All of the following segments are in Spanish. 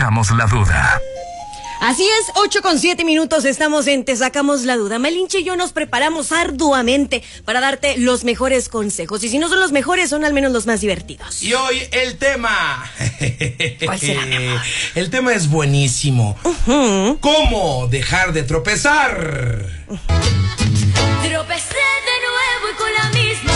sacamos la duda. Así es, 8 con 7 minutos estamos en Te Sacamos la Duda. Malinche y yo nos preparamos arduamente para darte los mejores consejos. Y si no son los mejores, son al menos los más divertidos. Y hoy el tema. ¿Cuál será, mi amor? El tema es buenísimo. ¿Cómo dejar de tropezar? Tropecé de nuevo y con la misma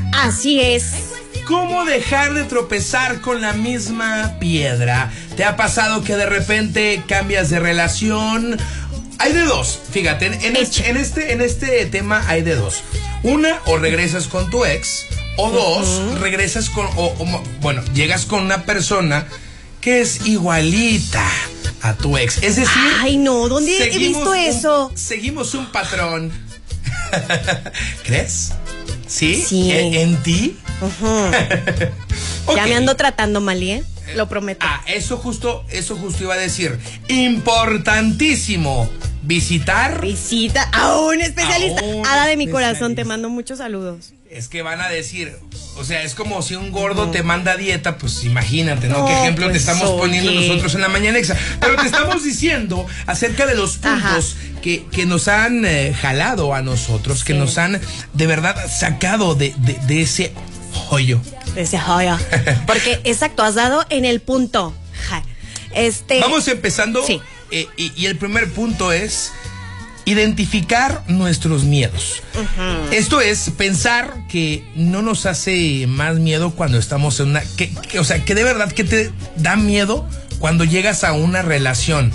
piedra. Así es. ¿Cómo dejar de tropezar con la misma piedra? ¿Te ha pasado que de repente cambias de relación? Hay de dos, fíjate, en, en es- Echa. en este, en este tema hay de dos. Una, o regresas con tu ex, o dos, regresas con, o, o, bueno, llegas con una persona que es igualita a tu ex. Es decir, Ay, no, ¿dónde he visto un- eso? seguimos un patrón. ¿Crees? ¿Sí? Sí. ¿En, en ti? Ya Ok. me ando tratando mal, ¿eh? Lo prometo. Ah, eso justo, eso justo iba a decir. Importantísimo. Visitar. Visita a un especialista. A un Hada de mi corazón, te mando muchos saludos. Es que van a decir, o sea, es como si un gordo te manda dieta, pues imagínate, ¿no? No, ¿Qué ejemplo te pues, estamos poniendo nosotros en la mañana exa? Pero te estamos diciendo acerca de los puntos que, que nos han eh, jalado a nosotros, que nos han de verdad sacado de, de- de ese hoyo. Ese joya. Porque exacto, has dado en el punto. Este. Vamos empezando. Sí. Eh, y, y el primer punto es identificar nuestros miedos. Esto es pensar que no nos hace más miedo cuando estamos en una... Que, que- o sea, que de verdad que te da miedo cuando llegas a una relación.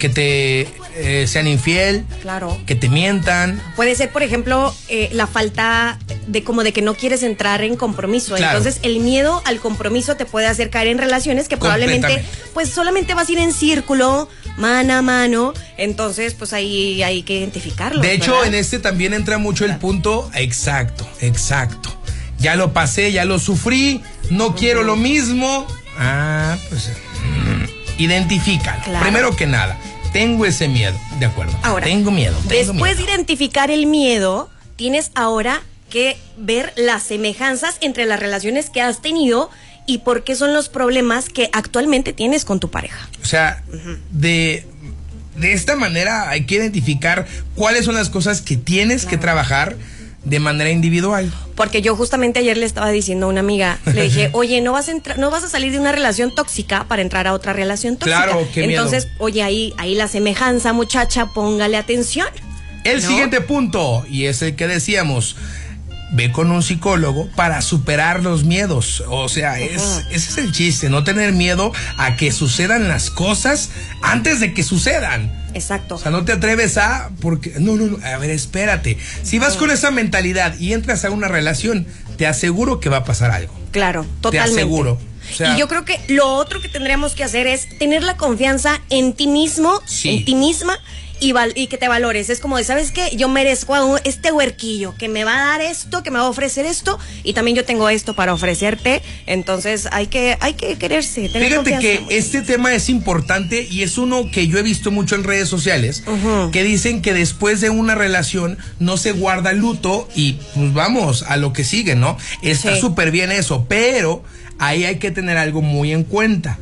Que te eh, sean infiel. Claro. Que te mientan. Puede ser, por ejemplo, eh, la falta de como de que no quieres entrar en compromiso. Claro. Entonces, el miedo al compromiso te puede hacer caer en relaciones que probablemente, pues solamente vas a ir en círculo, mano a mano. Entonces, pues ahí hay que identificarlo. De hecho, ¿verdad? en este también entra mucho el punto exacto, exacto. Ya lo pasé, ya lo sufrí, no quiero lo mismo. Ah, pues mm, identifícalo. Claro. Primero que nada, tengo ese miedo, de acuerdo. Ahora, tengo miedo. tengo Después miedo. de identificar el miedo, tienes ahora que ver las semejanzas entre las relaciones que has tenido y por qué son los problemas que actualmente tienes con tu pareja. O sea, de, de esta manera hay que identificar cuáles son las cosas que tienes que trabajar de manera individual. Porque yo justamente ayer le estaba diciendo a una amiga, le dije, oye, no vas a entrar, no vas a salir de una relación tóxica para entrar a otra relación tóxica. Claro, qué miedo. Entonces, oye, ahí, ahí la semejanza, muchacha, póngale atención. El ¿No? siguiente punto, y es el que decíamos, ve con un psicólogo para superar los miedos. O sea, es, ese es el chiste, no tener miedo a que sucedan las cosas antes de que sucedan. Exacto. O sea, no te atreves a, porque, no, no, no, a ver, espérate. Si vas con esa mentalidad y entras a una relación, te aseguro que va a pasar algo. Claro, totalmente. aseguro. O sea- y yo creo que lo otro que tendríamos que hacer es tener la confianza en ti mismo, Sí. en ti misma y, val- y que te valores. Es como de, ¿sabes qué? Yo merezco a un- este huerquillo que me va a dar esto, que me va a ofrecer esto y también yo tengo esto para ofrecerte. Entonces hay que, hay que quererse. Tener Fíjate confianza. que este tema es importante y es uno que yo he visto mucho en redes sociales, que dicen que después de una relación no se guarda luto y pues vamos a lo que sigue, ¿no? Está Sí. súper bien eso, pero ahí hay que tener algo muy en cuenta.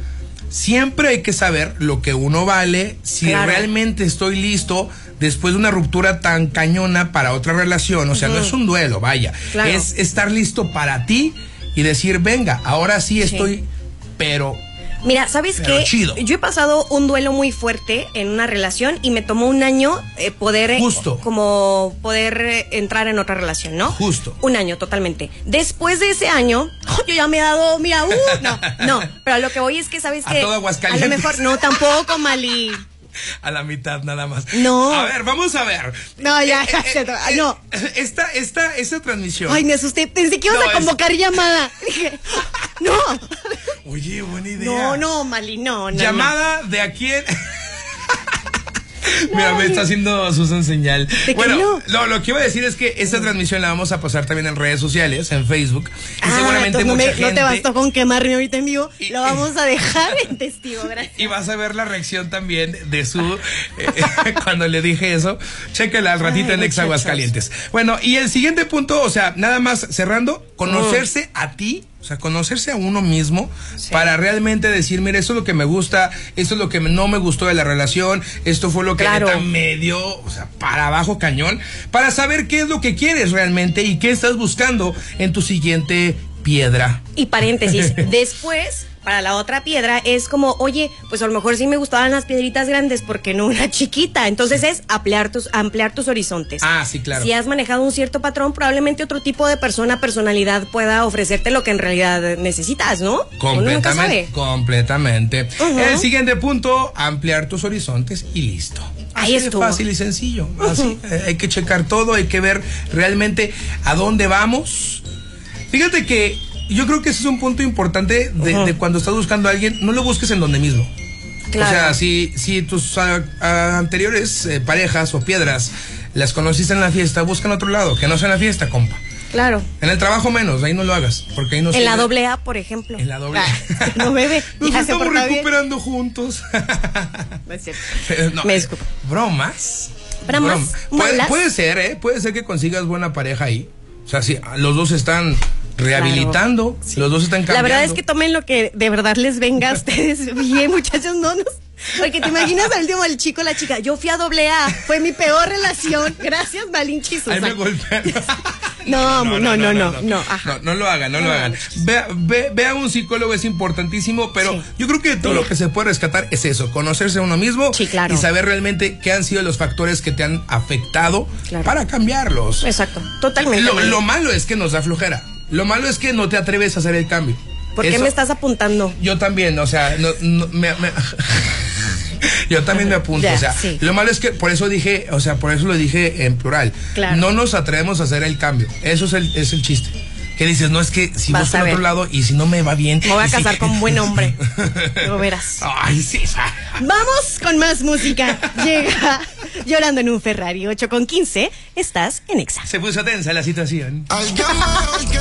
Siempre hay que saber lo que uno vale, si Claro. realmente estoy listo después de una ruptura tan cañona para otra relación. O sea, no es un duelo, vaya. Claro. Es estar listo para ti y decir, venga, ahora sí estoy, pero Mira, ¿sabes Pero qué? chido. Yo he pasado un duelo muy fuerte en una relación y me tomó un año eh, poder eh, Justo. como poder eh, entrar en otra relación, ¿no? Justo. Un año totalmente. Después de ese año, yo ya me he dado, mira, uh, no, no, pero a lo que voy es que sabes A que todo a lo mejor no tampoco, Mali. A la mitad nada más. No. A ver, vamos a ver. No, ya, ya, no. Esta, esta, esta transmisión. Ay, me asusté, pensé que ibas No, a es- convocar llamada. Dije, no, Oye, buena idea. no, no, Mali, no, no. no. Llamada de a quién. Mira, me está haciendo Susan señal. Bueno, no? no, lo que iba a decir es que esta transmisión la vamos a pasar también en redes sociales, en Facebook. Y Ah, seguramente no, mucha me- no gente. te bastó con quemarme ahorita en vivo. Y- Lo vamos a dejar en testigo, gracias. Y vas a ver la reacción también de su eh, cuando le dije eso. Chéquela al ratito Ay, en Ex. Aguascalientes. Bueno, y el siguiente punto, o sea, nada más cerrando, conocerse a ti, o sea, conocerse a uno mismo para realmente decir, mira, esto es lo que me gusta, esto es lo que no me gustó de la relación, esto fue lo que Claro. neta me dio, o sea, para abajo cañón, para saber qué es lo que quieres realmente y qué estás buscando en tu siguiente piedra. Y paréntesis, después, para la otra piedra, es como, oye, pues a lo mejor sí me gustaban las piedritas grandes, porque no una chiquita? Entonces es ampliar tus, ampliar tus horizontes. Ah, sí, claro. Si has manejado un cierto patrón, probablemente otro tipo de persona, personalidad pueda ofrecerte lo que en realidad necesitas, ¿no? Uno nunca Completamente, sabe. completamente. El siguiente punto, ampliar tus horizontes y listo. Ahí Así estuvo. fácil y sencillo. Así, eh, hay que checar todo, hay que ver realmente a dónde vamos. Fíjate que yo creo que ese es un punto importante de, cuando estás buscando a alguien, no lo busques en donde mismo. Claro. O sea, si, si tus ah, ah, anteriores eh, parejas o piedras las conociste en la fiesta, busca en otro lado, que no sea en la fiesta, compa. Claro. En el trabajo menos, ahí no lo hagas, porque ahí no En la doble A, por ejemplo. En la doble A. Ah, no bebe. Nos estamos bien. recuperando juntos. No es cierto. No, Me eh, disculpo. Bromas. Bromas, Broma. Puede, puede ser, ¿eh? Puede ser que consigas buena pareja ahí. O sea, si los dos están rehabilitando, los dos están cambiando. La verdad es que tomen lo que de verdad les venga a ustedes bien, muchachos, no nos. Porque te imaginas al último el chico, la chica. Yo fui a doble A, fue mi peor relación. Gracias, Malinchi Ahí me golpean. No, no, no, no, no, no, ajá. No, no lo hagan, no lo hagan. Ve, ve, ve a un psicólogo, es importantísimo, pero Sí. yo creo que todo lo que se puede rescatar es eso, conocerse a uno mismo Sí, claro. y saber realmente qué han sido los factores que te han afectado Claro. para cambiarlos. Exacto, totalmente. Lo, lo malo es que nos da flojera. Lo malo es que no te atreves a hacer el cambio. ¿Por qué me estás apuntando? Yo también, o sea, no, no, me- me- yo también me apunto, Ya, o sea, sí. lo malo es que por eso dije, o sea, por eso lo dije en plural. Claro. No nos atrevemos a hacer el cambio. Eso es el, es el chiste. Que dices, no es que si Vas busco en otro lado y si no me va bien. Me voy a y si- casar con un buen hombre. Lo verás. Ay, sí. Vamos con más música. Llega llorando en un Ferrari 8 con 15. Estás en Exa. Se puso tensa la situación.